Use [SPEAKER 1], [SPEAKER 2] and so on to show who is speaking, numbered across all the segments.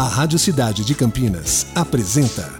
[SPEAKER 1] A Rádio Cidade de Campinas apresenta.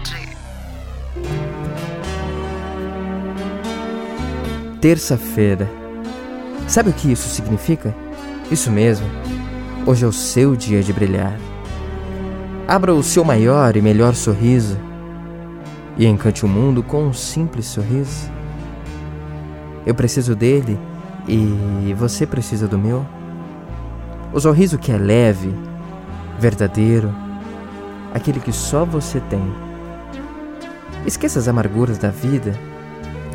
[SPEAKER 2] Terça-feira. Sabe o que isso significa? Isso mesmo. Hoje é o seu dia de brilhar. Abra o seu maior e melhor sorriso e encante o mundo com um simples sorriso. Eu preciso dele e você precisa do meu. O sorriso que é leve, verdadeiro, aquele que só você tem. Esqueça as amarguras da vida.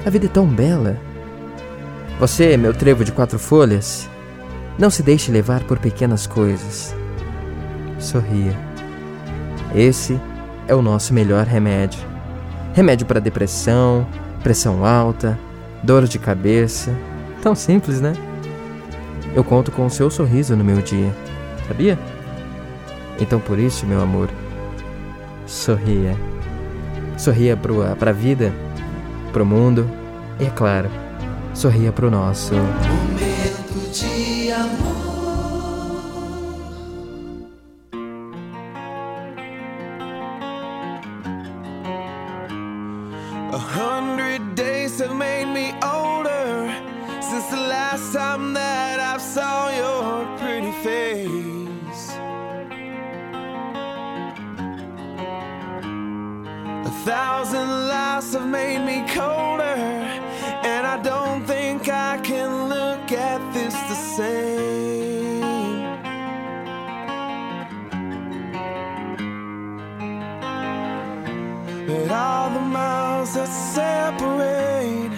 [SPEAKER 2] A vida é tão bela. Você, meu trevo de quatro folhas, não se deixe levar por pequenas coisas. Sorria. Esse é o nosso melhor remédio. Remédio para depressão, pressão alta, dor de cabeça. Tão simples, né? Eu conto com o seu sorriso no meu dia, sabia? Então por isso, meu amor, sorria. Sorria para a vida, pro mundo e, é claro, sorria pro nosso.
[SPEAKER 3] Momento de amor.
[SPEAKER 4] A hundred days have made me older since the last time that saw your pretty face. A thousand lives have made me colder, same. But all the miles that separate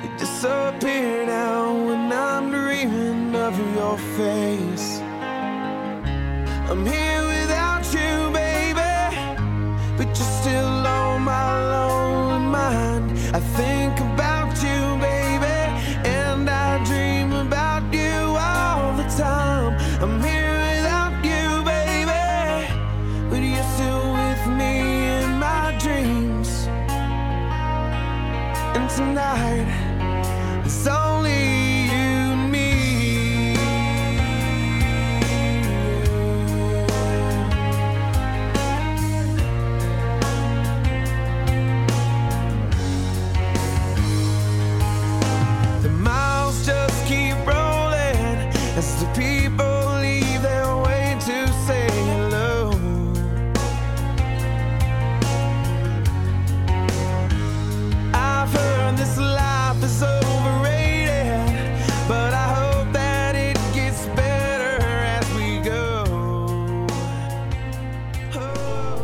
[SPEAKER 4] They disappear now when I'm dreaming of your face I'm here without you, baby But you're still tonight